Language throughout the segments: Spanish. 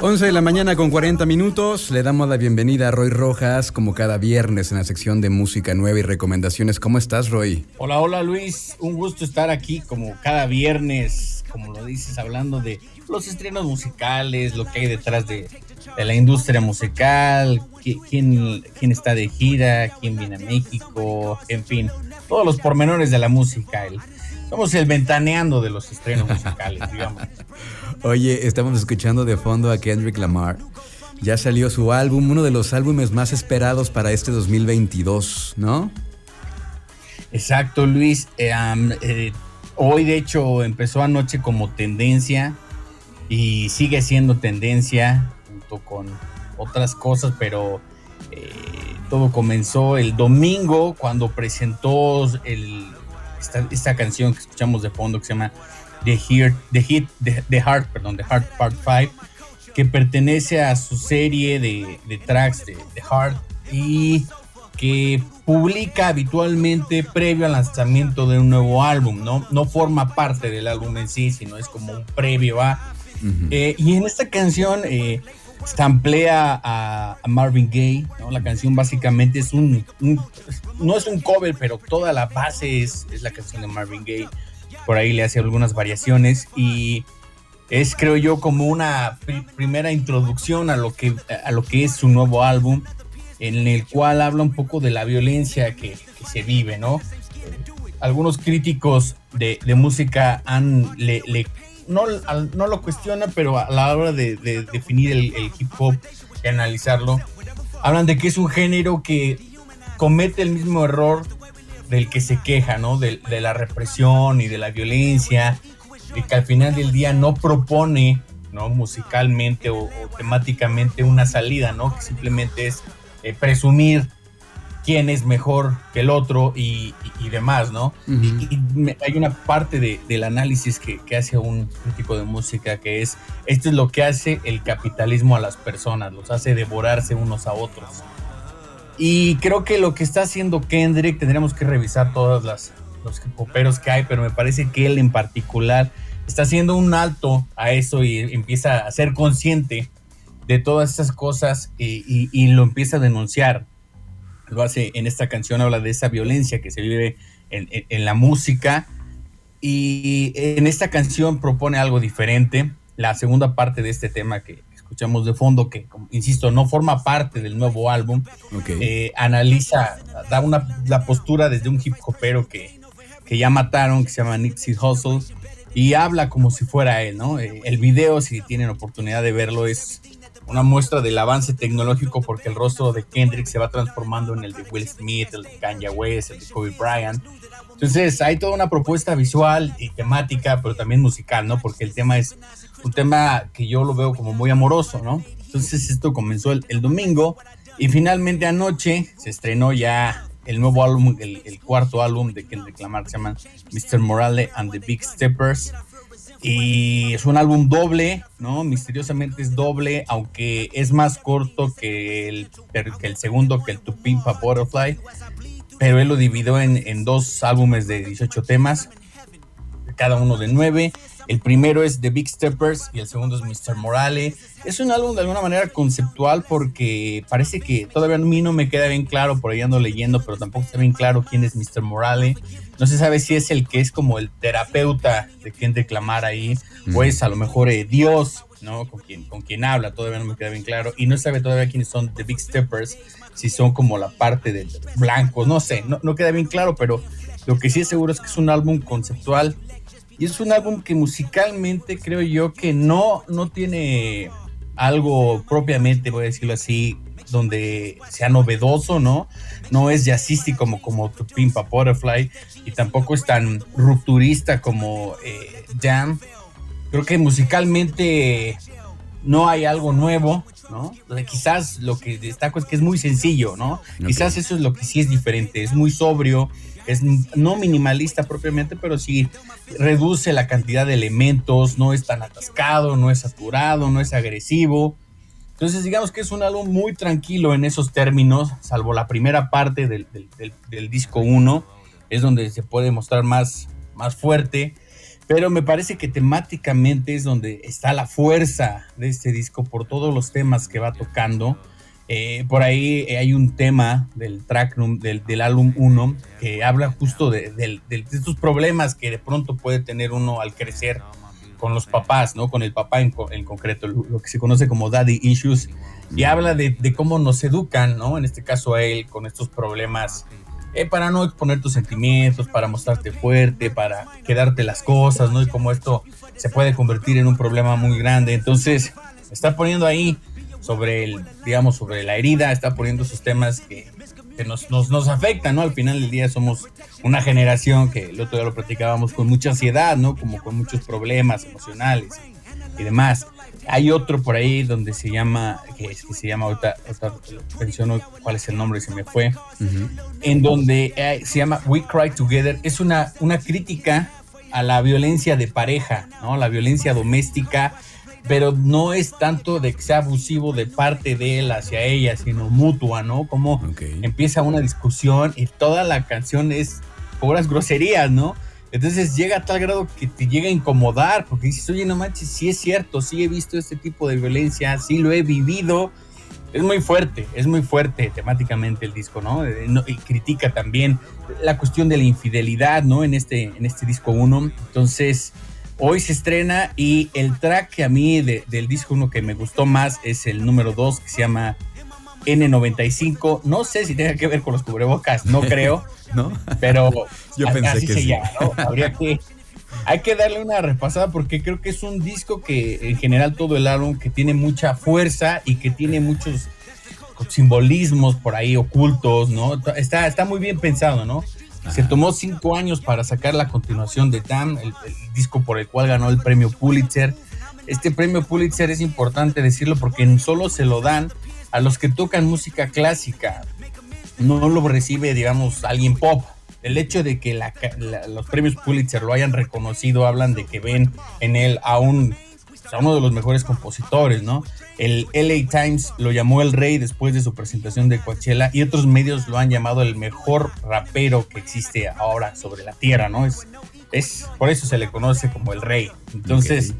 11 de la mañana con 40 minutos. Le damos la bienvenida a Roy Rojas, como cada viernes en la sección de música nueva y recomendaciones. ¿Cómo estás, Roy? Hola, hola Luis. Un gusto estar aquí como cada viernes, como lo dices, hablando de los estrenos musicales, lo que hay detrás de, de la industria musical, qui- quién, quién está de gira, quién viene a México, en fin, todos los pormenores de la música. El- somos el ventaneando de los estrenos musicales, digamos. Oye, estamos escuchando de fondo a Kendrick Lamar. Ya salió su álbum, uno de los álbumes más esperados para este 2022, ¿no? Exacto, Luis. Eh, eh, hoy, de hecho, empezó anoche como tendencia y sigue siendo tendencia junto con otras cosas, pero eh, todo comenzó el domingo cuando presentó el- esta, esta canción que escuchamos de fondo que se llama The Heart, The Hit, The, The Heart, perdón, The Heart Part 5, que pertenece a su serie de, de tracks de The Heart y que publica habitualmente previo al lanzamiento de un nuevo álbum, ¿no? No forma parte del álbum en sí, sino es como un previo a... Eh, y en esta canción eh, samplea a, a Marvin Gaye, ¿no? La canción básicamente es un, No es un cover, pero toda la base es, es la canción de Marvin Gaye. Por ahí le hace algunas variaciones y es, creo yo, como una pri- primera introducción a lo, que, a lo que es su nuevo álbum, en el cual habla un poco de la violencia que, se vive, ¿no? algunos críticos de, de música han le- no, al- no lo cuestionan, pero a la hora de, de definir el, hip hop y analizarlo, hablan de que es un género que comete el mismo error del que se queja, ¿no? De, la represión y de la violencia, y que al final del día no propone, ¿no? Musicalmente o, o temáticamente una salida, ¿no? Que simplemente es eh, presumir quién es mejor que el otro y, y- y demás, ¿no? Y, hay una parte de- del análisis que, que hace un crítico de música que es, esto es lo que hace el capitalismo a las personas, los hace devorarse unos a otros. Y creo que lo que está haciendo Kendrick, tendríamos que revisar todos las, los poperos que hay, pero me parece que él en particular está haciendo un alto a eso y empieza a ser consciente de todas esas cosas y, y- y lo empieza a denunciar. Lo hace en esta canción, habla de esa violencia que se vive en, en- en la música. Y en esta canción propone algo diferente. La segunda parte de este tema que escuchamos de fondo, que insisto, no forma parte del nuevo álbum, Ok. eh, analiza, da una, la postura desde un hip hopero que, que ya mataron, que se llama Nipsey Hussle, y habla como si fuera él, ¿no? Eh, el video, si tienen oportunidad de verlo, es una muestra del avance tecnológico porque el rostro de Kendrick se va transformando en el de Will Smith, el de Kanye West, el de Kobe Bryant. Entonces hay toda una propuesta visual y temática, pero también musical, ¿no? Porque el tema es un tema que yo lo veo como muy amoroso, ¿no? Entonces esto comenzó el, domingo y finalmente anoche se estrenó ya el nuevo álbum, el, el cuarto álbum de Kendrick Lamar se llama Mr. Morale and the Big Steppers. Y es un álbum doble, ¿no? Misteriosamente es doble, aunque es más corto que el, que el segundo, que el To Pimp a Butterfly. Pero él lo dividió en, en dos álbumes de 18 temas, cada uno de 9. El primero es The Big Steppers y el segundo es Mr. Morale. Es un álbum de alguna manera conceptual porque parece que todavía a mí no me queda bien claro, por ahí ando leyendo, pero tampoco está bien claro quién es Mr. Morale. No se sabe si es el que es como el terapeuta de Kendrick Lamar ahí, o es a lo mejor eh, Dios, ¿no? Con quien, con quien habla, todavía no me queda bien claro. Y no se sabe todavía quiénes son The Big Steppers, si son como la parte de blancos, no sé, no queda bien claro, pero lo que sí es seguro es que es un álbum conceptual y es un álbum que musicalmente creo yo que no, no tiene algo propiamente, voy a decirlo así, donde sea novedoso, ¿no? No es jazzístico como, como Pimpa Butterfly y tampoco es tan rupturista como eh, Jam. Creo que musicalmente no hay algo nuevo, ¿no? quizás lo que destaco es que es muy sencillo, ¿no? Quizás eso es lo que sí es diferente, es muy sobrio, es no minimalista propiamente, pero sí reduce la cantidad de elementos, no es tan atascado, no es saturado, no es agresivo. Entonces digamos que es un álbum muy tranquilo en esos términos, salvo la primera parte del, disco 1, es donde se puede mostrar más, más fuerte pero me parece que temáticamente es donde está la fuerza de este disco por todos los temas que va tocando. Eh, por ahí hay un tema del track del, del álbum 1 que habla justo de, estos problemas que de pronto puede tener uno al crecer con los papás, ¿no? Con el papá en, en concreto, lo, que se conoce como daddy issues, y habla de, de, cómo nos educan, ¿no? En este caso a él, con estos problemas eh, para no exponer tus sentimientos, para mostrarte fuerte, para quedarte las cosas, ¿no? Y cómo esto se puede convertir en un problema muy grande. Entonces, está poniendo ahí sobre el, digamos, sobre la herida, está poniendo esos temas que, nos, nos, afectan, ¿no? Al final del día somos una generación que el otro día lo platicábamos con mucha ansiedad, ¿no? Como con muchos problemas emocionales y demás. Hay otro por ahí donde se llama, que, que se llama, ahorita, menciono cuál es el nombre, se me fue, en donde eh, se llama We Cry Together. Es una, una crítica a la violencia de pareja, ¿no? La violencia doméstica, pero no es tanto de que sea abusivo de parte de él hacia ella, sino mutua, ¿no? Como empieza una discusión y toda la canción es puras groserías, ¿no? Entonces llega a tal grado que te llega a incomodar, porque dices, oye, no manches, sí es cierto, sí he visto este tipo de violencia, sí lo he vivido. Es muy fuerte, es muy fuerte temáticamente el disco, ¿no? Eh, y critica también la cuestión de la infidelidad, ¿no? En este, en este disco 1. Entonces, hoy se estrena y el track que a mí del disco 1 que me gustó más es el número 2, que se llama N95. No sé si tenga que ver con los cubrebocas, no creo. ¿no? Pero yo pensé que sí. Habría que hay que darle una repasada porque creo que es un disco que en general todo el álbum que tiene mucha fuerza y que tiene muchos simbolismos por ahí ocultos, ¿no? Está, está muy bien pensado, ¿no? Se tomó cinco años para sacar la continuación de Damn, el, disco por el cual ganó el premio Pulitzer. Este premio Pulitzer es importante decirlo porque solo se lo dan a los que tocan música clásica, no lo recibe, digamos, alguien pop. El hecho de que los premios Pulitzer lo hayan reconocido, hablan de que ven en él a, un, a uno de los mejores compositores, ¿no? El LA Times lo llamó el rey después de su presentación de Coachella y otros medios lo han llamado el mejor rapero que existe ahora sobre la tierra, ¿no? Es, es por eso se le conoce como el rey. Entonces,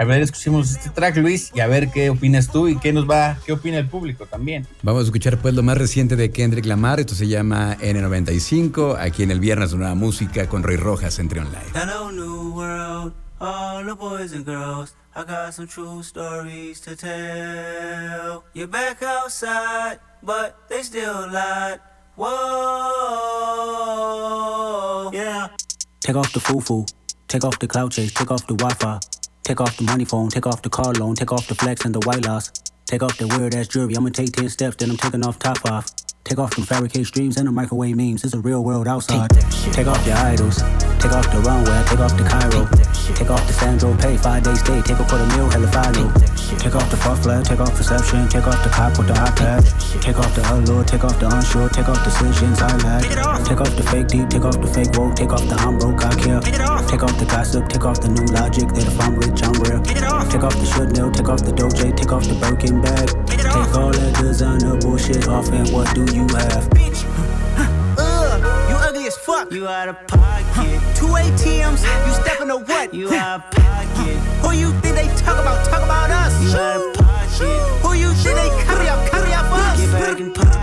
a ver, escuchemos este track, Luis, y a ver qué opinas tú y qué nos va, qué opina el público también. Vamos a escuchar pues lo más reciente de Kendrick Lamar, esto se llama N95, aquí en el Viernes Nueva Música con Roy Rojas entre online. Hello, new world, all the boys and girls, I got some true stories to tell. You're back outside, but they still lied. Whoa, yeah. Take off the foo-foo, take off the cloud chase, take off the Wi-Fi. Take off the money phone, take off the car loan, take off the flex and the white loss. Take off the weird ass jewelry, I'ma take 10 steps, then I'm taking off top off. Take off them fabricated streams and the microwave memes. It's a real world outside. Take off your idols. Take off the runway. Take off the Cairo. Take off the Sandro pay. Five days stay. Take off for the meal. Hella final. Take off the fuck flag. Take off perception. Take off the cop with the iPad. Take off the allure. Take off the unsure. Take off decisions I lack. Take off the fake deep. Take off the fake woke. Take off the I'm broke. I care. Take off the gossip. Take off the new logic that if I'm rich, I'm real. Take off the should know. Take off the doje. Take off the Birkin bag. Take all that designer bullshit off and what do you have? Bitch, uh, you ugly as fuck. You out of pocket. Two ATMs, you stepping to what? You out of pocket. Who you think they talk about? Talk about us. You out of pocket. Who you think they carry up? Carry up us. Get back in pocket.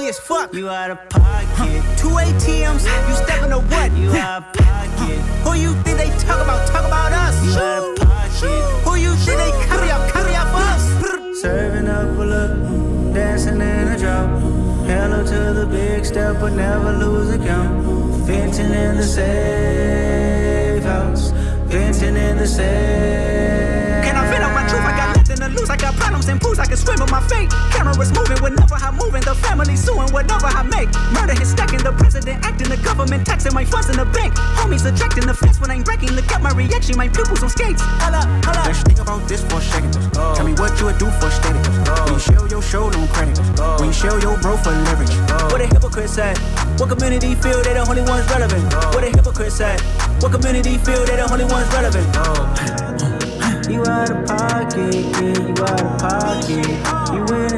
ugly as fuck. You out of pocket. Two ATMs, you stepping to what? You out of pocket. Who you think they talk about? Talk about us. You out of pocket. Who you think they carry up? Carry up us. Serving up a look, dancing in a drop. Hello to the big step, but never lose a count. Venting in the safe house. Venting in the safe. Cameras moving whenever I'm moving. The family suing whatever I make. Murder is stacking. The president acting. The government taxing my funds in the bank. Homies ejecting the fence when I'm breaking. Look at my reaction. My pupils on skates. Holla, holla. Let's think about this for a second. Oh. Tell me what you would do for static. Oh. When you show your show, no credit. Oh. When you show your bro for leverage. What a hypocrite said. What community feel they the only ones relevant? What a hypocrite said. What community feel they the only ones relevant? You out of pocket, yeah, you out of pocket. You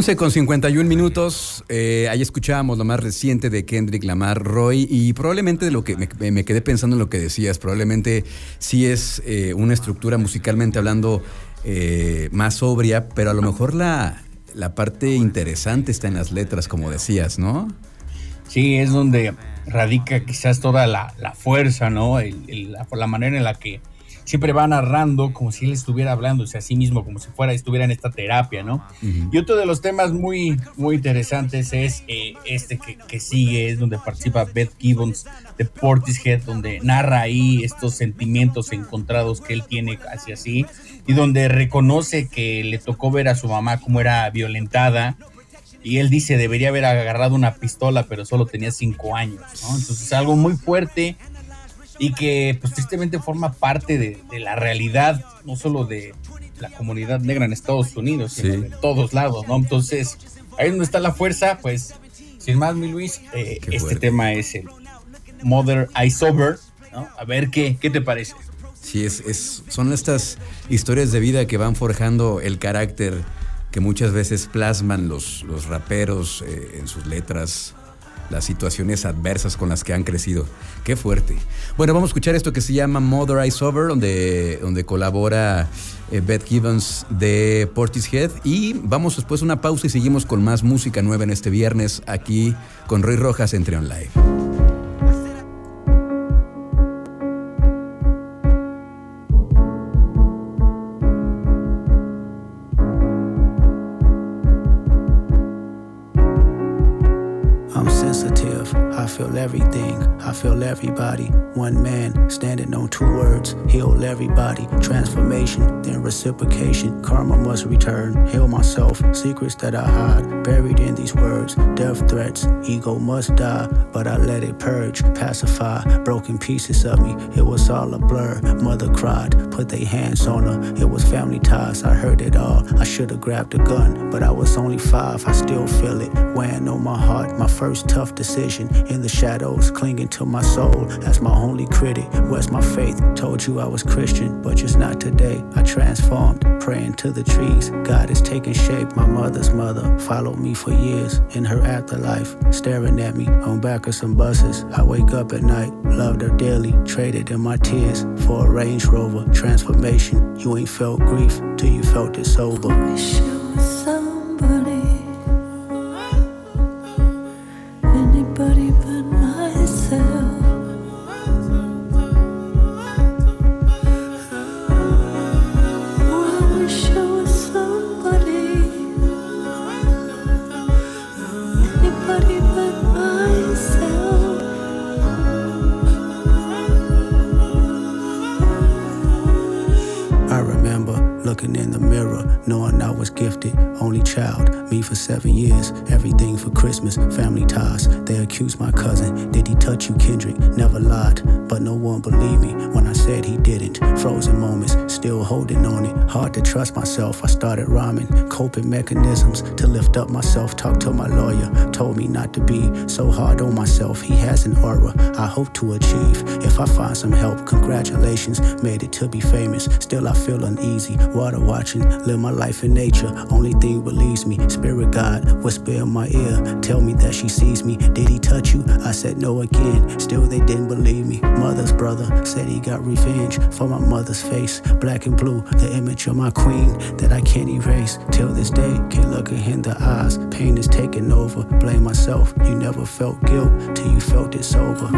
11 con 51 minutos. Eh, ahí escuchábamos lo más reciente de Kendrick Lamar Roy y probablemente de lo que me, quedé pensando en lo que decías, probablemente sí es eh, una estructura musicalmente hablando eh, más sobria, pero a lo mejor la, la parte interesante está en las letras, como decías, ¿no? Sí, es donde radica quizás toda la, la fuerza, ¿no? La manera en la que siempre va narrando como si él estuviera hablando a sí mismo, como si fuera, estuviera en esta terapia, ¿no? Y otro de los temas muy, muy interesantes es eh, este que, que sigue, es donde participa Beth Gibbons de Portishead, donde narra ahí estos sentimientos encontrados que él tiene hacia sí y donde reconoce que le tocó ver a su mamá como era violentada y él dice debería haber agarrado una pistola pero solo tenía cinco años, ¿no? Entonces es algo muy fuerte y que pues tristemente forma parte de, de la realidad, no solo de la comunidad negra en Estados Unidos, sino Sí. de todos lados, ¿no? Entonces ahí donde está la fuerza, pues sin más mi Luis, eh, este fuerte. tema es el Mother I Sober, ¿no? A ver qué, qué te parece. Sí, es, es- son estas historias de vida que van forjando el carácter que muchas veces plasman los, los raperos eh, en sus letras, las situaciones adversas con las que han crecido. Qué fuerte. Bueno, vamos a escuchar esto que se llama Mother Eyes Over, donde, donde colabora eh, Beth Gibbons de Portishead. Y vamos después a una pausa y seguimos con más música nueva en este viernes aquí con Roy Rojas en Trion everything. I feel everybody. One man standing on two words. Heal everybody. Transformation, then reciprocation. Karma must return. Heal myself. Secrets that I hide. Buried in these words. Death threats. Ego must die. But I let it purge. Pacify. Broken pieces of me. It was all a blur. Mother cried. Put their hands on her. It was family ties. I heard it all. I should have grabbed a gun. But I was only five. I still feel it. Weighing on my heart. My first tough decision. In the shadows. Clinging to my soul. As my only critic. Where's my faith? Told you I was Christian. But just not today. I transformed. Praying to the trees. God is taking shape. My mother's mother followed me for years. In her afterlife. Staring at me on back of some buses. I wake up at night. Loved her dearly. Traded in my tears for a Range Rover. Transformation. You ain't felt grief till you felt it sober. You, Kendrick? Never lied, but no one believed me when I said he didn't. Frozen moments, still holding. Hard to trust myself. I started rhyming, coping mechanisms to lift up myself. Talked to my lawyer, told me not to be so hard on myself. He has an aura I hope to achieve. If I find some help, congratulations, made it to be famous. Still, I feel uneasy. Water watching, live my life in nature. Only thing believes me. Spirit God, whisper in my ear, tell me that she sees me. Did he touch you? I said no again. Still, they didn't believe me. Mother's brother said he got revenge for my mother's face. Black and blue, the image of my queen that I can't erase. Till this day, can't look her in the eyes. Pain is taking over. Blame myself. You never felt guilt till you felt it sober.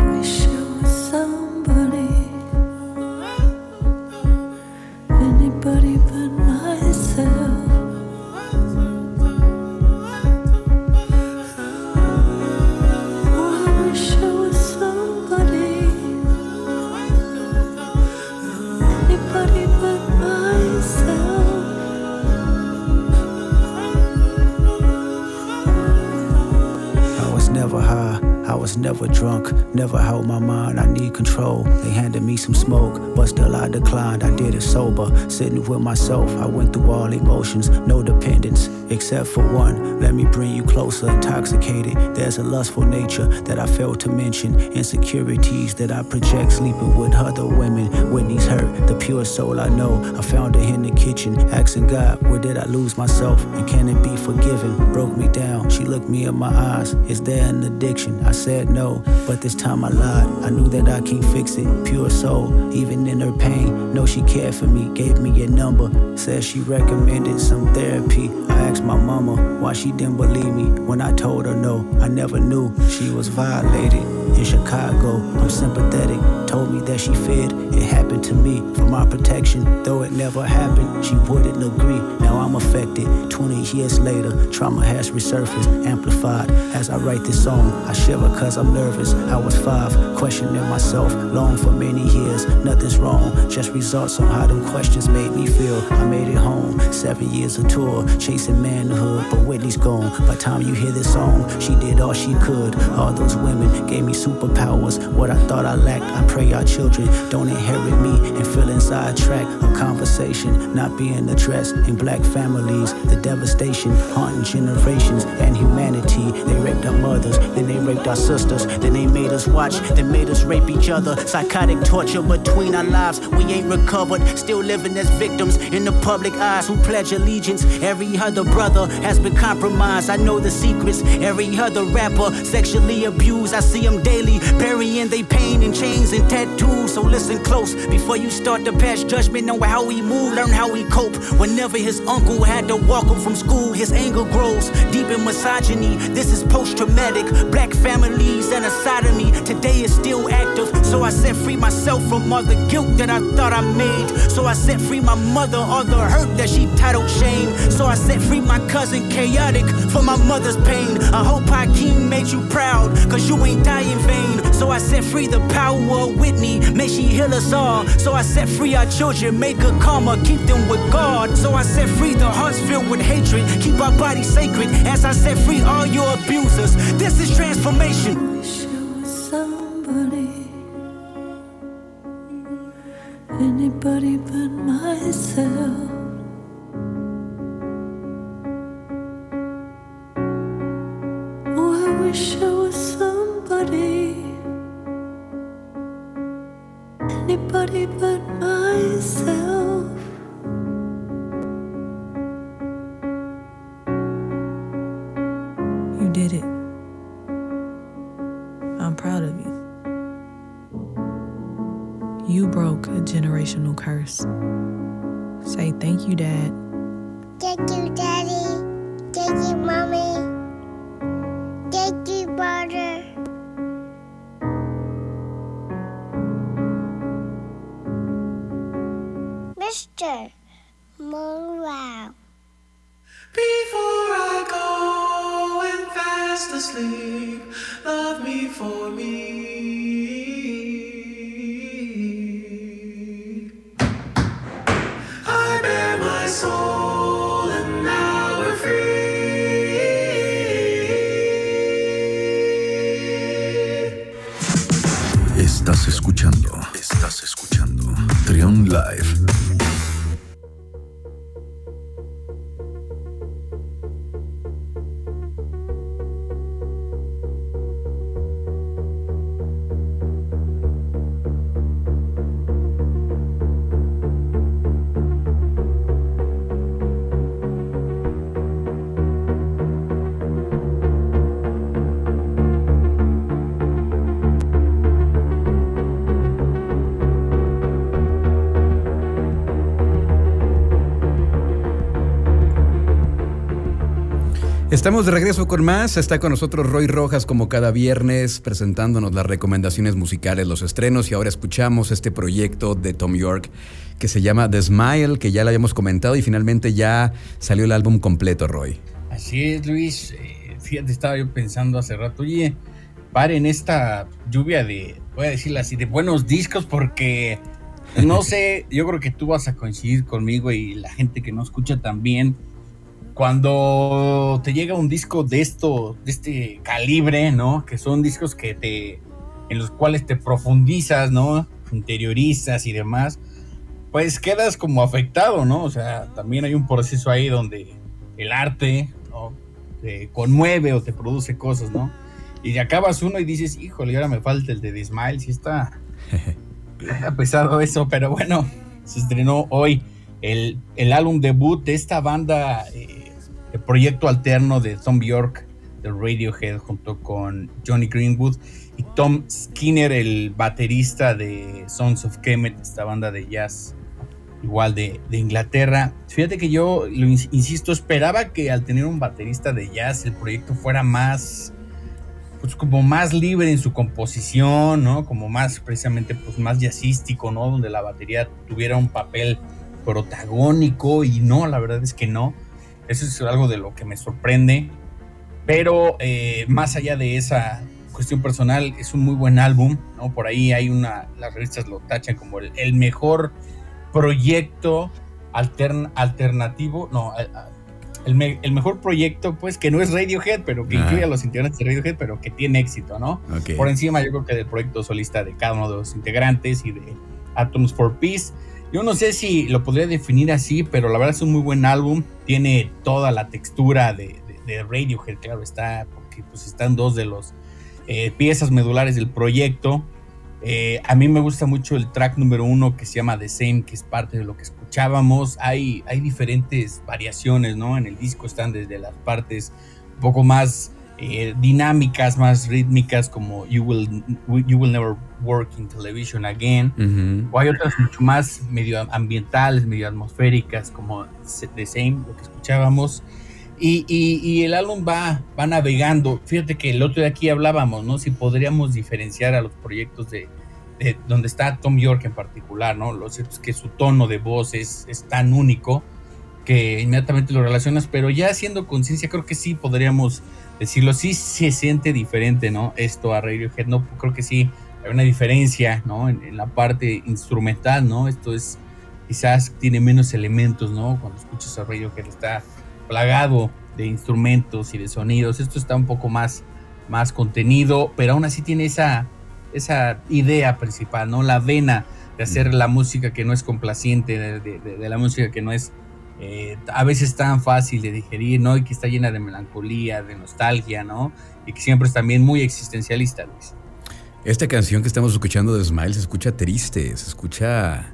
My mind. I need control. They handed me some smoke, but still I declined. I did it sober, sitting with myself. I went through all emotions, no dependence, except for one. Let me bring you closer, intoxicated. There's a lustful nature that I failed to mention, insecurities that I project, sleeping with other women. Whitney's hurt, the pure soul I know. I found her in the kitchen, asking God, where did I lose myself? And can it be forgiven? Broke me down. She looked me in my eyes. Is there an addiction? I said no, but this time I lied. I knew that I can't fix it. Pure soul, even in her pain. Know she cared for me, gave me a number. Said she recommended some therapy. I asked my mama why she didn't believe me when I told her no. I never knew she was violated. In Chicago, I'm sympathetic. Told me that she feared it happened to me for my protection. Though it never happened, she wouldn't agree. Now I'm affected. 20 years later, trauma has resurfaced, amplified. As I write this song, I shiver cause I'm nervous. I was five, questioning myself, long for many years. Nothing's wrong, just results on how them questions made me feel. I made it home, seven years of tour, chasing manhood, but Whitney's gone. By time you hear this song, she did all she could. All those women gave me superpowers. What I thought I lacked, I pray our children don't inherit me and feeling sidetracked. A conversation not being addressed in black families. The devastation haunting generations and humanity. They raped our mothers, then they raped our sisters, then they made us watch, then made us rape each other. Psychotic torture between our lives. We ain't recovered, still living as victims in the public eyes who pledge allegiance. Every other brother has been compromised. I know the secrets. Every other rapper sexually abused. I see them daily, burying their pain in chains and tattoos. So listen close before you start to pass judgment on how he move, learn how he cope. Whenever his uncle had to walk him from school, his anger grows deep in misogyny. This is post traumatic. Black families and a me today is still active. So I set free myself from all the guilt that I thought I made. So I set free my mother, all the hurt that she titled shame. So I set free my cousin, chaotic, for my mother's pain. I hope Hakeem made you proud, cause you ain't die in vain. So I set free the power of Whitney, may she heal us all. So I set free our children, make good karma, keep them with God. So I set free the hearts filled with hatred, keep our bodies sacred. As I set free all your abusers, this is transformation. Wish was somebody, anybody but myself. Estamos de regreso con más. Está con nosotros Roy Rojas como cada viernes presentándonos las recomendaciones musicales, los estrenos y ahora escuchamos este proyecto de Tom York que se llama The Smile, que ya lo habíamos comentado y finalmente ya salió el álbum completo, Roy. Así es, Luis. Eh, fíjate, estaba yo pensando hace rato, oye, paren esta lluvia de, voy a decirlo así, de buenos discos porque no sé, yo creo que tú vas a coincidir conmigo y la gente que no escucha también cuando te llega un disco de esto, de este calibre, ¿no? Que son discos que te, en los cuales te profundizas, ¿no? Interiorizas y demás, pues quedas como afectado, ¿no? O sea, también hay un proceso ahí donde el arte, ¿no? Te conmueve o te produce cosas, ¿no? Y acabas uno y dices, híjole, ahora me falta el de The Smile, sí está, está pesado eso, pero bueno, se estrenó hoy el, el álbum debut de esta banda, eh, el proyecto alterno de Tom Bjork de Radiohead junto con Johnny Greenwood y Tom Skinner, el baterista de Sons of Kemet, esta banda de jazz igual de, de Inglaterra. Fíjate que yo, lo ins- insisto, esperaba que al tener un baterista de jazz el proyecto fuera más, pues como más libre en su composición, ¿no? Como más precisamente, pues más jazzístico, ¿no? Donde la batería tuviera un papel protagónico y no, la verdad es que no. Eso es algo de lo que me sorprende. Pero eh, más allá de esa cuestión personal, es un muy buen álbum, ¿no? Por ahí hay una, las revistas lo tachan como el, el mejor proyecto altern- alternativo, no, el, me- el mejor proyecto, pues, que no es Radiohead, pero que Ajá. incluye a los integrantes de Radiohead, pero que tiene éxito, ¿no? Ok. Por encima, yo creo que del proyecto solista de cada uno de los integrantes y de Atoms for Peace. Yo no sé si lo podría definir así, pero la verdad es un muy buen álbum. Tiene toda la textura de, de- Radiohead, claro está, porque pues están dos de los eh, piezas medulares del proyecto. Eh, a mí me gusta mucho el track número uno que se llama The Same, que es parte de lo que escuchábamos. Hay, hay diferentes variaciones, ¿no? En el disco están desde las partes un poco más eh, dinámicas, más rítmicas, como you will, you will Never Work in Television Again. O hay otras mucho más medio ambientales, medio atmosféricas, como The Same, lo que escuchábamos. Y, y- y el álbum va, va navegando. Fíjate que el otro de aquí hablábamos, ¿no? Si podríamos diferenciar a los proyectos de, de donde está Tom York en particular, ¿no? Lo cierto es que su tono de voz es, es tan único que inmediatamente lo relacionas, pero ya haciendo conciencia creo que sí podríamos decirlo, sí se siente diferente, ¿no? Esto a Radiohead, no, creo que sí hay una diferencia, ¿no? En, en la parte instrumental, ¿no? Esto es, quizás tiene menos elementos, ¿no? Cuando escuchas a Radiohead está plagado de instrumentos y de sonidos, esto está un poco más, más contenido, pero aún así tiene esa, esa idea principal, ¿no? La vena de hacer la música que no es complaciente, de, de- de- de la música que no es eh, a veces tan fácil de digerir, ¿no? Y que está llena de melancolía, de nostalgia, ¿no? Y que siempre es también muy existencialista, Luis. Esta canción que estamos escuchando de Smile se escucha triste, se escucha,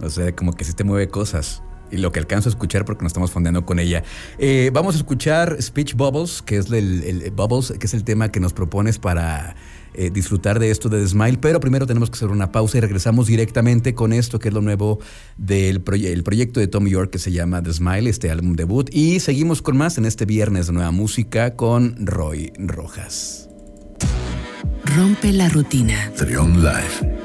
o sea, como que se te mueve cosas. Y lo que alcanzo a escuchar porque nos estamos fondeando con ella. Eh, vamos a escuchar Speech Bubbles, que es el, el- Bubbles, que es el tema que nos propones para eh, disfrutar de esto de The Smile. Pero primero tenemos que hacer una pausa y regresamos directamente con esto, que es lo nuevo del proye- el proyecto de Tom York que se llama The Smile, este álbum debut. Y seguimos con más en este viernes de nueva música con Roy Rojas. Rompe la rutina. Trion Live. Run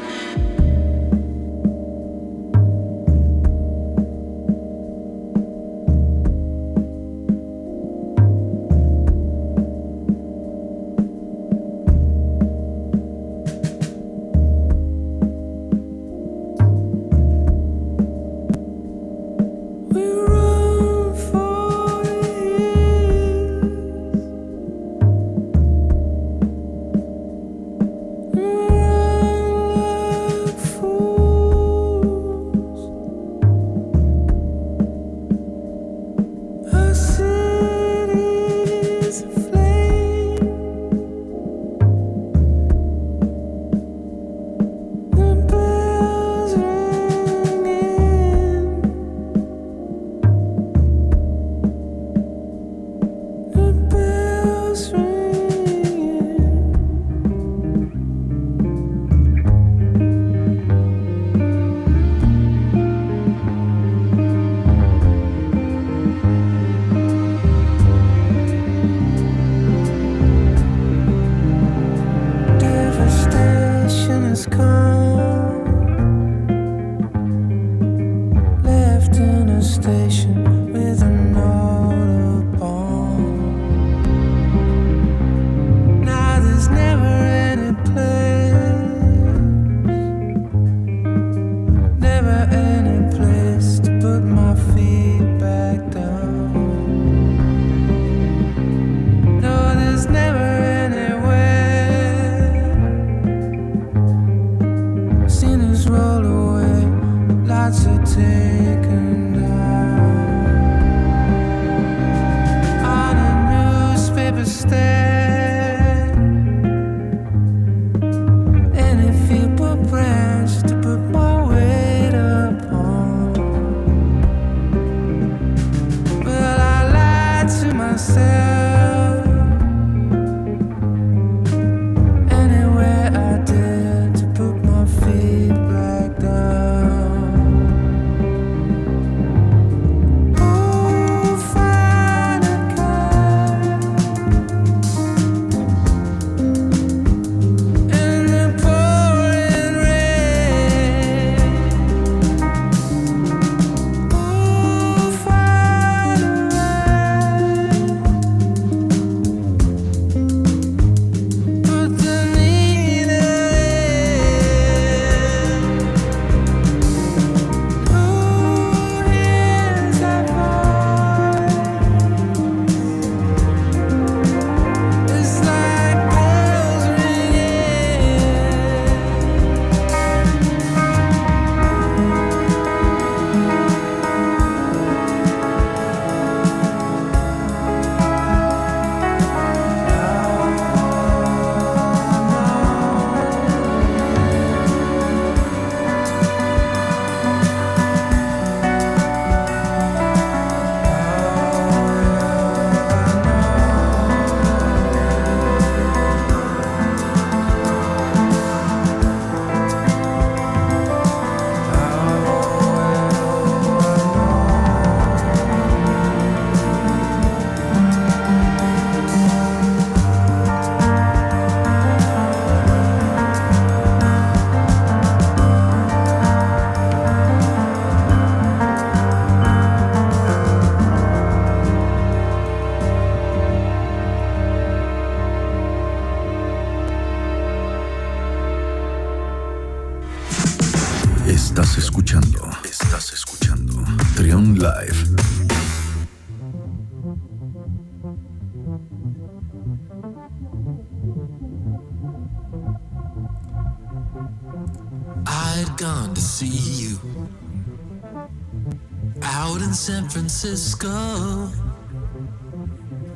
Francisco.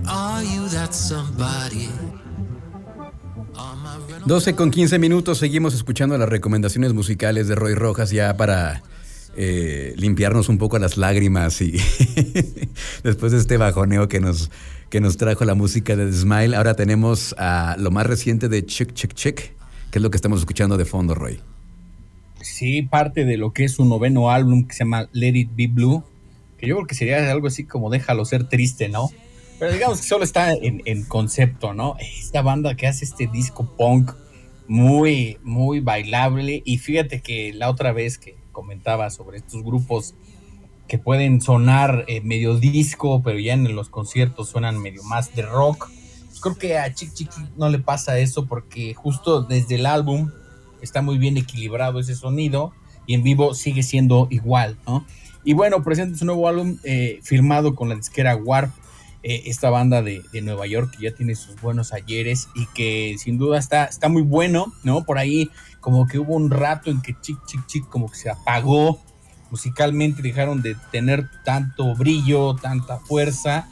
Are you that somebody? 12 con 15 minutos, seguimos escuchando las recomendaciones musicales de Roy Rojas ya para eh, limpiarnos un poco las lágrimas y después de este bajoneo que nos, que nos trajo la música de The Smile, ahora tenemos a lo más reciente de Chick Chick Chick, que es lo que estamos escuchando de fondo, Roy. Sí, parte de lo que es su noveno álbum que se llama Let It Be Blue, que yo creo que sería algo así como déjalo ser triste, ¿no? Pero digamos que solo está en, concepto, ¿no? Esta banda que hace este disco punk muy, muy bailable. Y fíjate que la otra vez que comentaba sobre estos grupos que pueden sonar eh, medio disco, pero ya en los conciertos suenan medio más de rock. Pues creo que a Chick Chick no le pasa eso porque justo desde el álbum está muy bien equilibrado ese sonido y en vivo sigue siendo igual, ¿no? Y bueno, presenta su nuevo álbum eh, firmado con la disquera Warp, eh, esta banda de, de, Nueva York que ya tiene sus buenos ayeres y que sin duda está, está muy bueno, ¿no? Por ahí como que hubo un rato en que Chick Chick Chick como que se apagó musicalmente, dejaron de tener tanto brillo, tanta fuerza,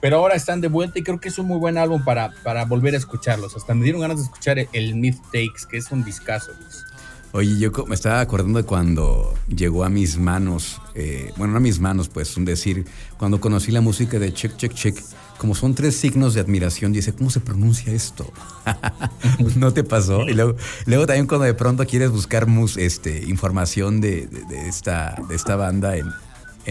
pero ahora están de vuelta y creo que es un muy buen álbum para, para volver a escucharlos. Hasta me dieron ganas de escuchar el, el Myth Takes, que es un discazo. Pues. Oye, yo me estaba acordando de cuando llegó a mis manos, eh, bueno, no a mis manos, pues, un decir, cuando conocí la música de Chick Chick Chick, como son tres signos de admiración, dice, ¿cómo se pronuncia esto? ¿No te pasó? Y luego, luego también cuando de pronto quieres buscar mus, este, información de, de, esta, de esta banda en,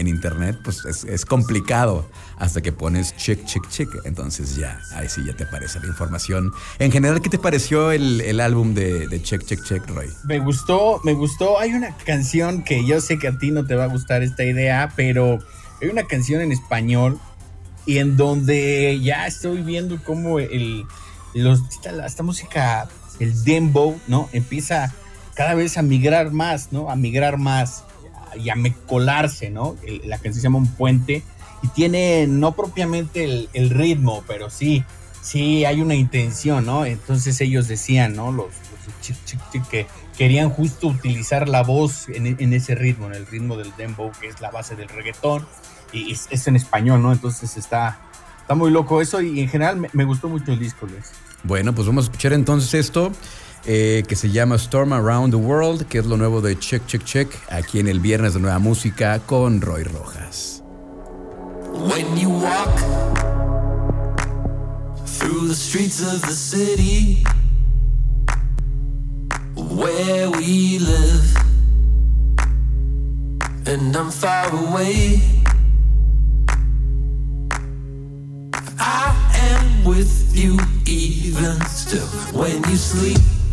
en internet, pues es, complicado hasta que pones chick, chick, chick. Entonces ya, ahí sí ya te aparece la información. En general, ¿qué te pareció el, álbum de, Chick, Chick, Chick, Roy? Me gustó, me gustó. Hay una canción que yo sé que a ti no te va a gustar esta idea, pero hay una canción en español y en donde ya estoy viendo cómo el, los, esta, esta música, el dembow, ¿no? Empieza cada vez a migrar más, ¿no? A migrar más y a colarse, ¿no? La canción se llama Un Puente y tiene no propiamente el, ritmo, pero sí, sí hay una intención, ¿no? Entonces ellos decían, ¿no? Los, chic, chic, chic, que querían justo utilizar la voz en, ese ritmo, en el ritmo del dembow, que es la base del reggaetón, y es, es en español, ¿no? Entonces está, Está muy loco eso y en general me, me gustó mucho el disco, Luis. Bueno, pues vamos a escuchar entonces esto eh, que se llama Storm Around the World, que es lo nuevo de Check Check Check, aquí en el Viernes de Nueva Música con Roy Rojas. When you walk through the streets of the city where we live, and I'm far away, I am with you even still when you sleep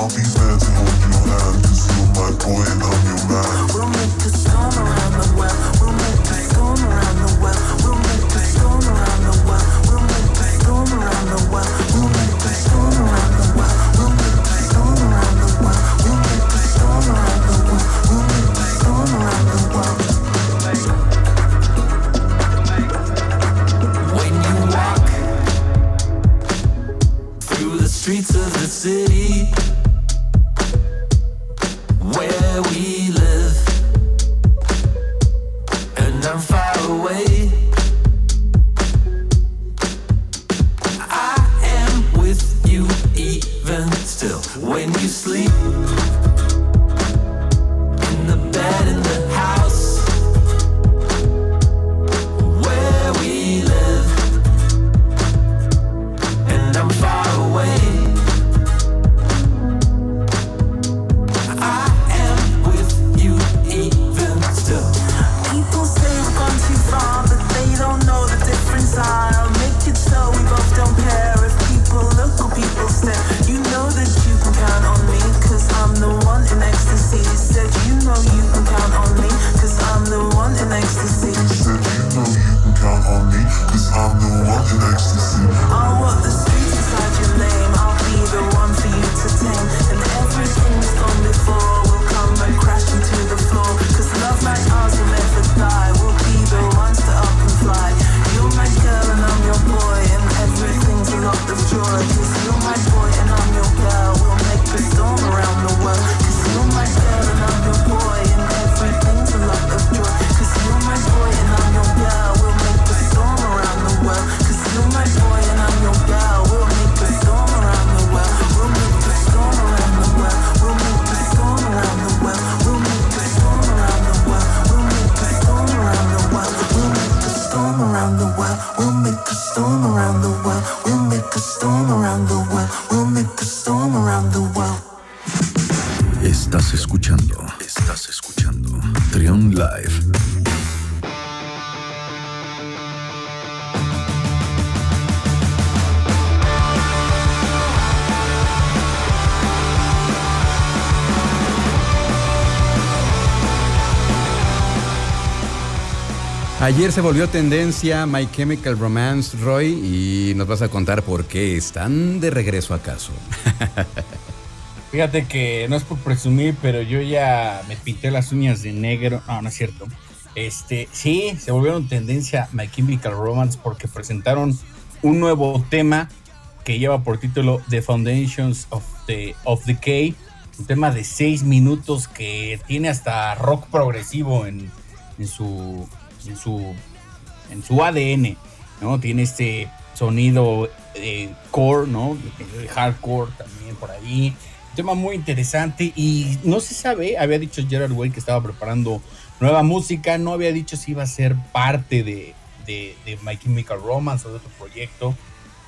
I'll be you're my boy and I'm your girl. We'll make a storm around the world. Cause you're my girl and I'm your boy. And everything's a lot of joy. Cause you're my boy and I'm your girl. We'll make a storm around the world. Cause you're my boy and I'm your girl. We'll make a storm around the world. We'll make a storm around the world. We'll make a storm around the world. We'll make a storm around the world. We'll make a storm around the world. We'll make a storm around the world. We'll make storm around the world. We'll make a storm around the world. We'll make a storm around the world. Estás escuchando. Estás escuchando. Trion Live. Ayer se volvió tendencia My Chemical Romance, Roy, y nos vas a contar por qué están de regreso acaso. Fíjate que no es por presumir, pero yo ya me pinté las uñas de negro. No, no es cierto. Este, sí, se volvieron tendencia My Chemical Romance porque presentaron un nuevo tema que lleva por título The Foundations of the of Decay, un tema de seis minutos que tiene hasta rock progresivo en, en su en su en su ADN, ¿no? Tiene este sonido eh, core, ¿no? Eh, Hardcore también por ahí. Tema muy interesante y no se sabe, había dicho Gerard Way que estaba preparando nueva música, no había dicho si iba a ser parte de, de, My Chemical Romance o de otro proyecto.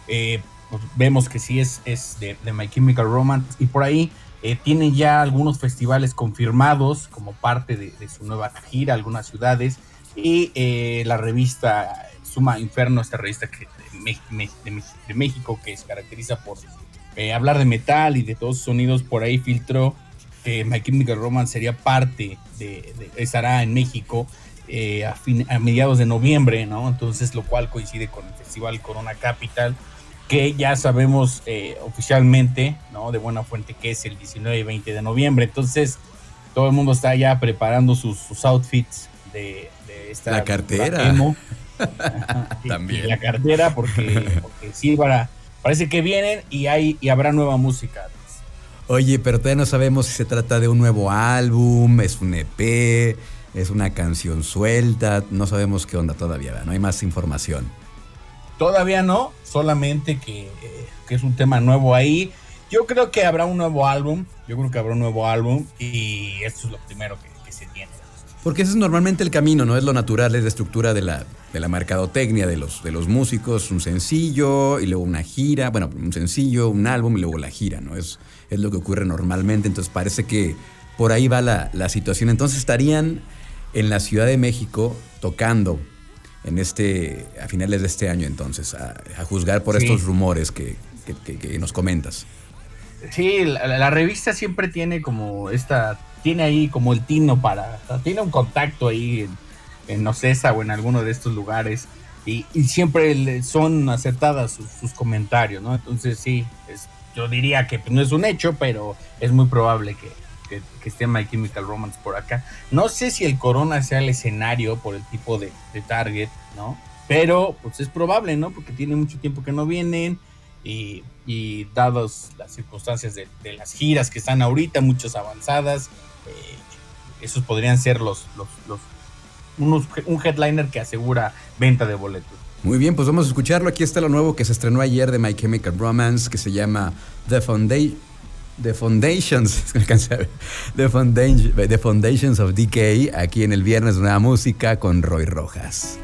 Eh, pues vemos que sí es, es de, My Chemical Romance y por ahí eh, tienen ya algunos festivales confirmados como parte de su nueva gira, algunas ciudades y eh, la revista Suma Inferno, esta revista que, de, de Me- de México que se caracteriza por eh, hablar de metal y de todos sus sonidos, por ahí filtró que My Chemical Romance sería parte de, de- estará en México eh, a, fin- a mediados de noviembre, ¿no? Entonces, lo cual coincide con el Festival Corona Capital, que ya sabemos eh, oficialmente, ¿no? De buena fuente que es el 19 y 20 de noviembre. Entonces, todo el mundo está ya preparando sus, sus outfits de, de esta La cartera. emo. Y- También. y la cartera, porque, porque sí, para, parece que vienen y, hay, y habrá nueva música. Oye, pero todavía no sabemos si se trata de un nuevo álbum, es un EP, es una canción suelta, no sabemos qué onda todavía, no hay más información. Todavía no, solamente que, eh, que es un tema nuevo ahí. Yo creo que habrá un nuevo álbum, yo creo que habrá un nuevo álbum y esto es lo primero que. Porque ese es normalmente el camino, no es lo natural, es la estructura de la, de la mercadotecnia de los, de los músicos, un sencillo y luego una gira, bueno, un sencillo, un álbum y luego la gira, ¿no? Es, es lo que ocurre normalmente, entonces parece que por ahí va la, la situación. Entonces estarían en la Ciudad de México tocando en este, a finales de este año entonces, a, a juzgar por Sí. estos rumores que, que- que- que nos comentas. Sí, la, la- la revista siempre tiene como esta, tiene ahí como el tino para, tiene un contacto ahí en, en Ocesa o en alguno de estos lugares y, y siempre le- son acertadas sus, sus comentarios, ¿no? Entonces sí, es- yo diría que no es un hecho, pero es muy probable que, que, que esté My Chemical Romance por acá. No sé si el Corona sea el escenario por el tipo de, de target, ¿no? Pero pues es probable, ¿no? Porque tiene mucho tiempo que no vienen y, y dadas las circunstancias de, de las giras que están ahorita, muchas avanzadas, eh, esos podrían ser los, los, unos, un headliner que asegura venta de boletos. Muy bien, pues vamos a escucharlo. Aquí está lo nuevo que se estrenó ayer de My Chemical Romance, que se llama The Foundation. The Foundations. The, Foundation- The Foundations of Decay, aquí en el Viernes Nueva Música con Roy Rojas.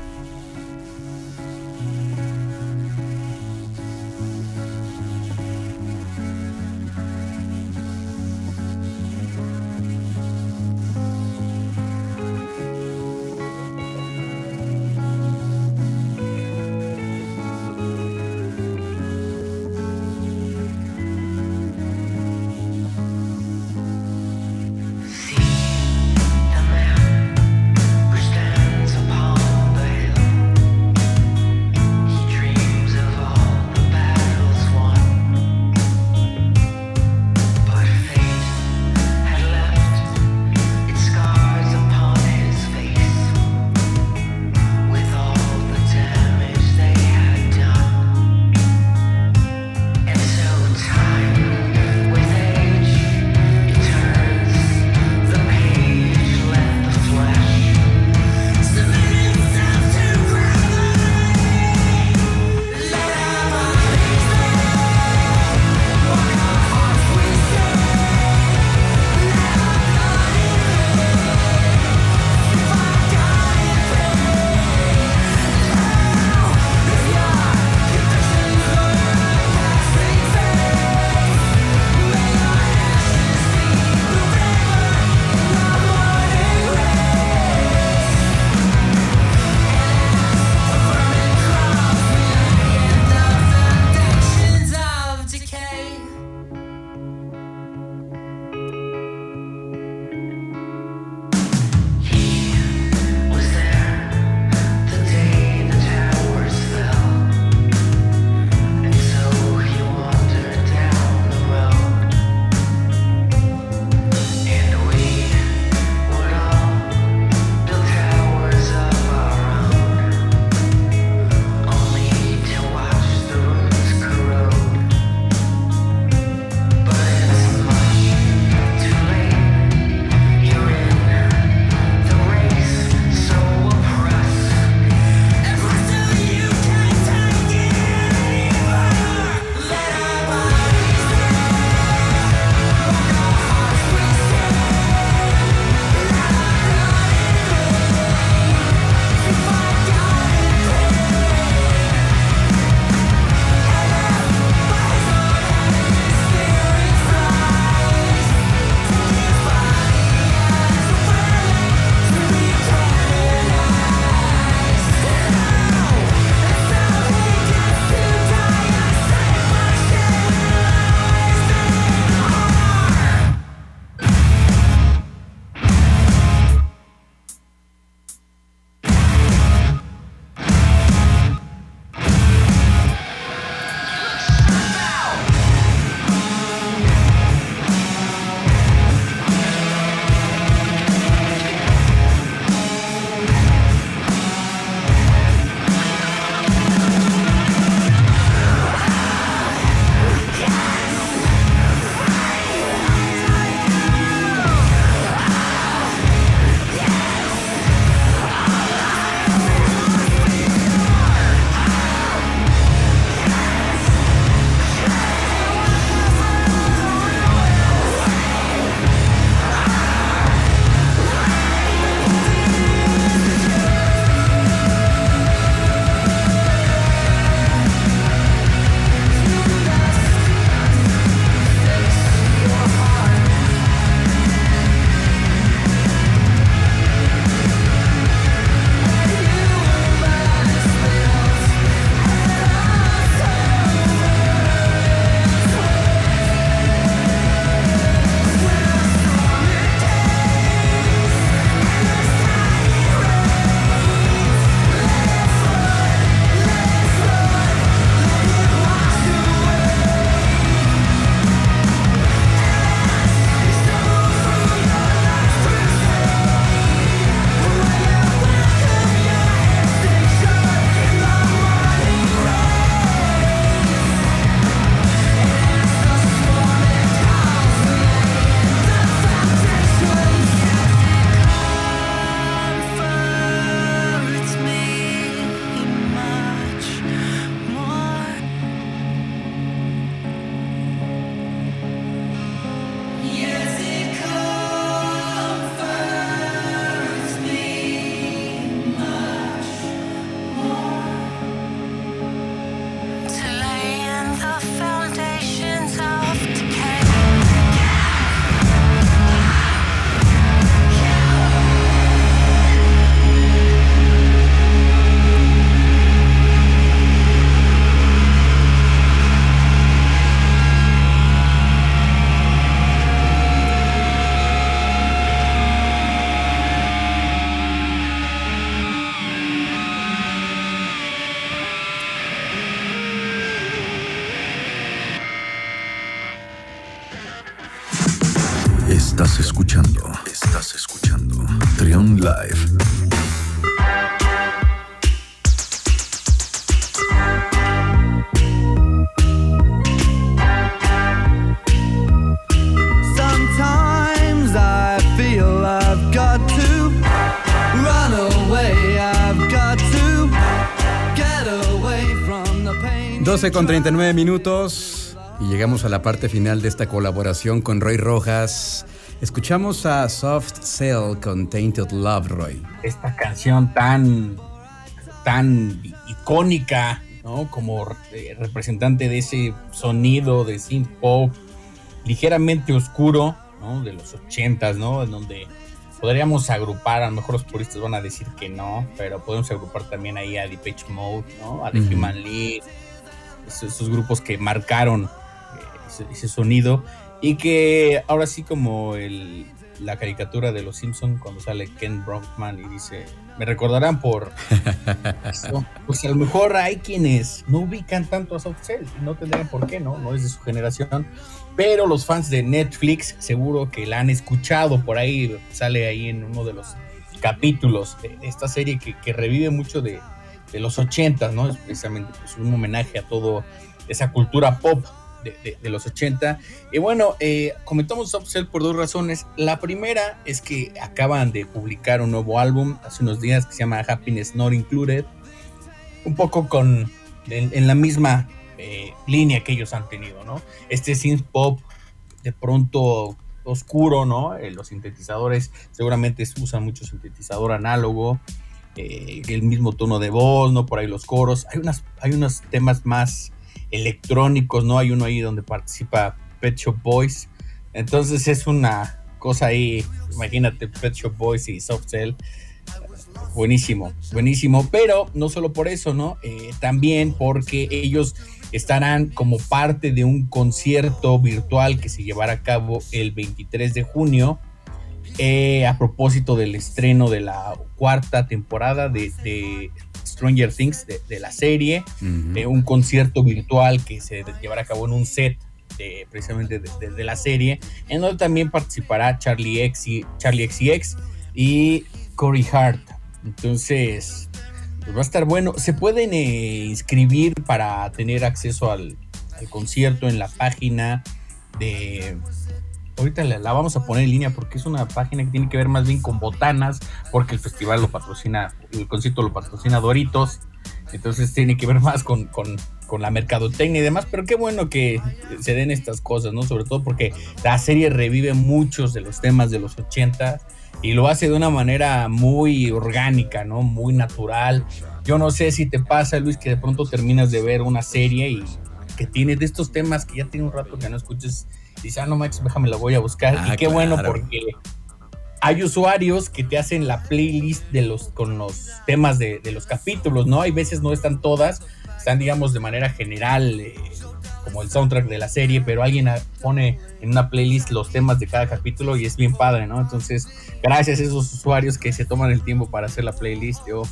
12 con 39 minutos y llegamos a la parte final de esta colaboración con Roy Rojas. Escuchamos a Soft Cell con Tainted Love, Roy. esta canción tan, tan icónica, ¿no? Como eh, representante de ese sonido de synth pop ligeramente oscuro, ¿no? De los ochentas, ¿no? En donde podríamos agrupar, a lo mejor los puristas van a decir que no, pero podemos agrupar también ahí a Depeche Mode, ¿no? A The. Human League, esos, grupos que marcaron eh, ese, sonido. Y que ahora sí como el, la caricatura de los Simpson cuando sale Ken Brockman y dice me recordarán por eso. pues a lo mejor hay quienes no ubican tanto a Soft Cell no tendrían por qué no no es de su generación. Pero los fans de Netflix seguro que la han escuchado. Por ahí sale ahí en uno de los capítulos de esta serie que, que revive mucho de, de los 80 no es precisamente pues, un homenaje a todo esa cultura pop de, de- de los 80. Y bueno, eh, comentamos Cell por dos razones. La primera es que acaban de publicar un nuevo álbum hace unos días que se llama Happiness Not Included. Un poco con en, en la misma eh, línea que ellos han tenido, ¿no? Este synth pop de pronto oscuro, ¿no? Eh, los sintetizadores seguramente usan mucho sintetizador análogo, eh, el mismo tono de voz, ¿no? Por ahí los coros. Hay, unas, hay unos temas más electrónicos, ¿no? Hay uno ahí donde participa Pet Shop Boys. Entonces es una cosa ahí, imagínate Pet Shop Boys y Soft Cell. Buenísimo, buenísimo. Pero no solo por eso, ¿no? Eh, también porque ellos estarán como parte de un concierto virtual que se llevará a cabo el 23 de junio. Eh, a propósito del estreno de la cuarta temporada de, de Stranger Things, de, de la serie, eh, un concierto virtual que se llevará a cabo en un set de, precisamente de, la serie, en donde también participará Charlie X y, Charlie XCX y Corey Hart. Entonces, pues va a estar bueno. Se pueden eh, inscribir para tener acceso al, al concierto en la página de ahorita la, la vamos a poner en línea porque es una página que tiene que ver más bien con botanas, porque el festival lo patrocina, el concierto lo patrocina Doritos, entonces tiene que ver más con, con, con la mercadotecnia y demás, pero qué bueno que se den estas cosas, ¿no? Sobre todo porque la serie revive muchos de los temas de los 80 y lo hace de una manera muy orgánica, ¿no? Muy natural. Yo no sé si te pasa, Luis, que de pronto terminas de ver una serie y que tiene de estos temas que ya tiene un rato que no escuches y dices, ah, no manches, déjame la voy a buscar. Ah, y qué bueno porque hay usuarios que te hacen la playlist de los, con los temas de, de los capítulos, ¿no? Hay veces no están todas, están, digamos, de manera general, eh, como el soundtrack de la serie, pero alguien pone en una playlist los temas de cada capítulo y es bien padre, ¿no? Entonces, gracias a esos usuarios que se toman el tiempo para hacer la playlist. Yo,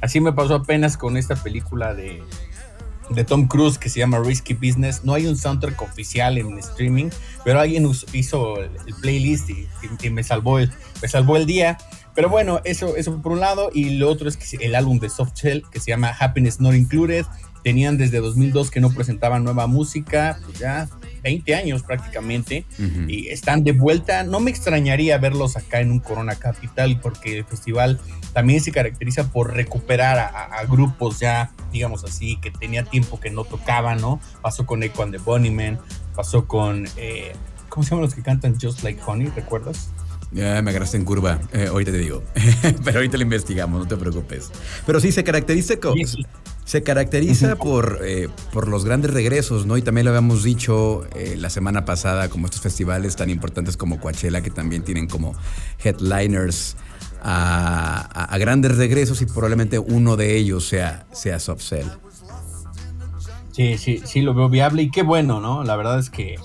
así me pasó apenas con esta película de, de Tom Cruise que se llama Risky Business. No hay un soundtrack oficial en streaming, pero alguien hizo el, playlist y me salvó el, me salvó el día. Pero bueno, eso, eso por un lado. Y lo otro es que el álbum de Soft Shell que se llama Happiness Not Included. Tenían desde 2002 que no presentaban nueva música, pues ya 20 años prácticamente. Y están de vuelta. No me extrañaría verlos acá en un Corona Capital porque el festival también se caracteriza por recuperar a, a- a grupos ya, digamos así, que tenía tiempo que no tocaban, ¿no? Pasó con Echo and the Bunnymen, pasó con, eh, ¿cómo se llaman los que cantan Just Like Honey? ¿Recuerdas? Ya me agarraste en curva, eh, ahorita te digo. Pero ahorita lo investigamos, no te preocupes. Pero sí, se caracteriza, co- se caracteriza por, eh, por los grandes regresos, ¿no? Y también lo habíamos dicho eh, la semana pasada, como estos festivales tan importantes como Coachella, que también tienen como headliners a, a- a grandes regresos y probablemente uno de ellos sea, sea Soft Cell. Sí, sí, sí, lo veo viable y qué bueno, ¿no? La verdad es que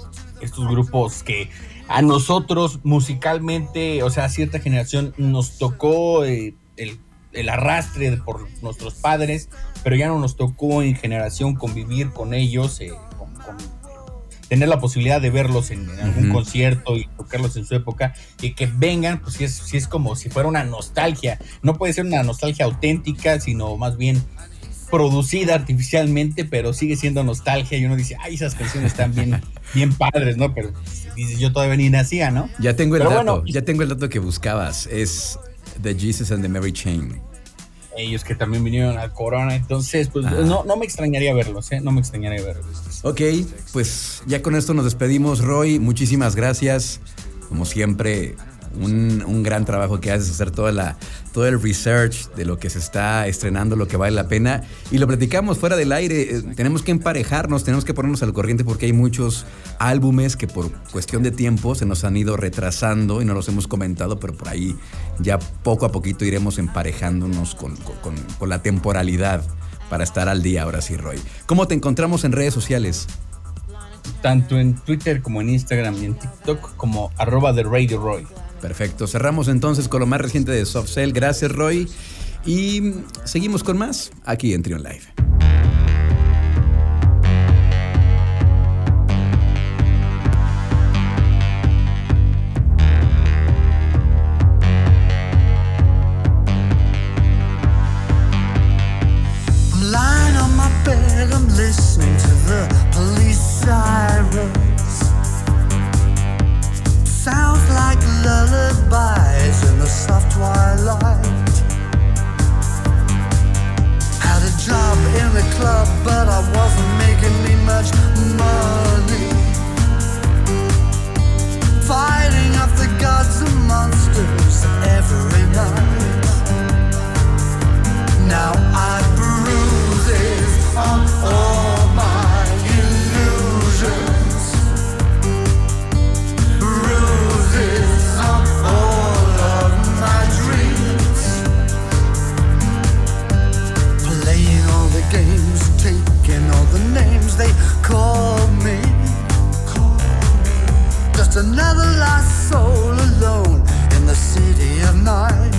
estos grupos que a nosotros musicalmente, o sea, a cierta generación nos tocó eh, el, el arrastre por nuestros padres, pero ya no nos tocó en generación convivir con ellos, eh, con- con- tener la posibilidad de verlos en, en algún concierto y tocarlos en su época y que vengan, pues sí es, sí es como si fuera una nostalgia. No puede ser una nostalgia auténtica, sino más bien producida artificialmente, pero sigue siendo nostalgia y uno dice, ay, esas canciones están bien, bien padres, ¿no? Pero dices, yo todavía ni nacía, ¿no? Ya tengo el Pero dato, bueno, ya tengo el dato que buscabas. Es The Jesus and the Mary Chain. ellos que también vinieron al Corona, entonces, pues Ah. no, no me extrañaría verlos, ¿eh? No me extrañaría verlos. Ok, pues ya con esto nos despedimos, Roy. Muchísimas gracias. Como siempre, un, un gran trabajo que haces, hacer toda la, todo el research de lo que se está estrenando, lo que vale la pena. Y lo platicamos fuera del aire. eh, Tenemos que emparejarnos, tenemos que ponernos al corriente porque hay muchos álbumes que por cuestión de tiempo se nos han ido retrasando y no los hemos comentado, pero por ahí ya poco a poquito iremos emparejándonos con, con- con- con la temporalidad para estar al día ahora sí, Roy. ¿Cómo te encontramos en redes sociales? Tanto en Twitter como en Instagram y en TikTok como arroba de Radio Roy. Perfecto. Cerramos entonces con lo más reciente de Soft Cell. Gracias, Roy. Y seguimos con más aquí en Trion Live. Every night. Now I bruises on all my illusions. Bruises on all of my dreams. Playing all the games, taking all the names they call me. Just another lost soul night.